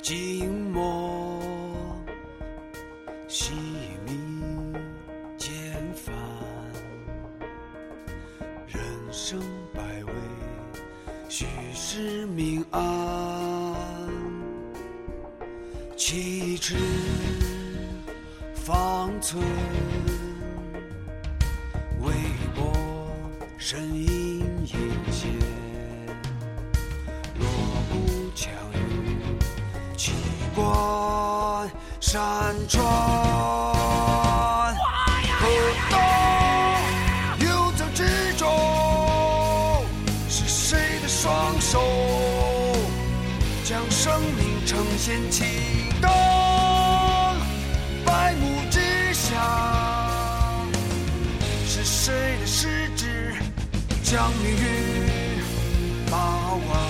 静默，熄灭渐繁，人生百味，须是明暗。气质方寸，微波身影奇观山川。河东游走之中，是谁的双手将生命呈现启灯？百目之下，是谁的食指将命运把玩？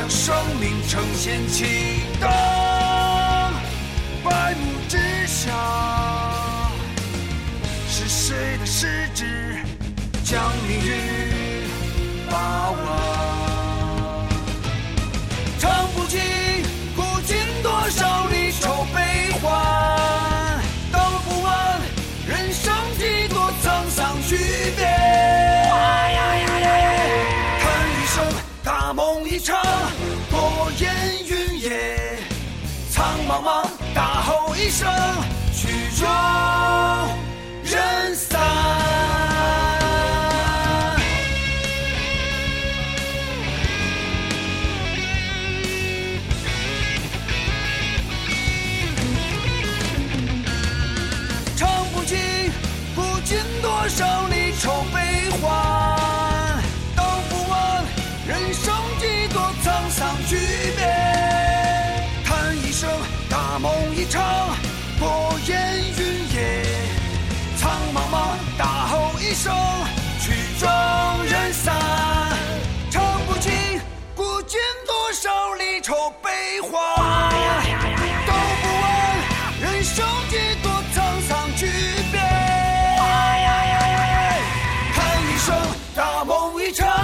将生命呈现启动？百目之下，是谁的十指将你一生曲折。一场过眼云烟，苍茫茫，大吼一声，曲终人散，唱不尽古今多少离愁悲欢，都不问人生几多沧桑巨变，叹一声大梦一场。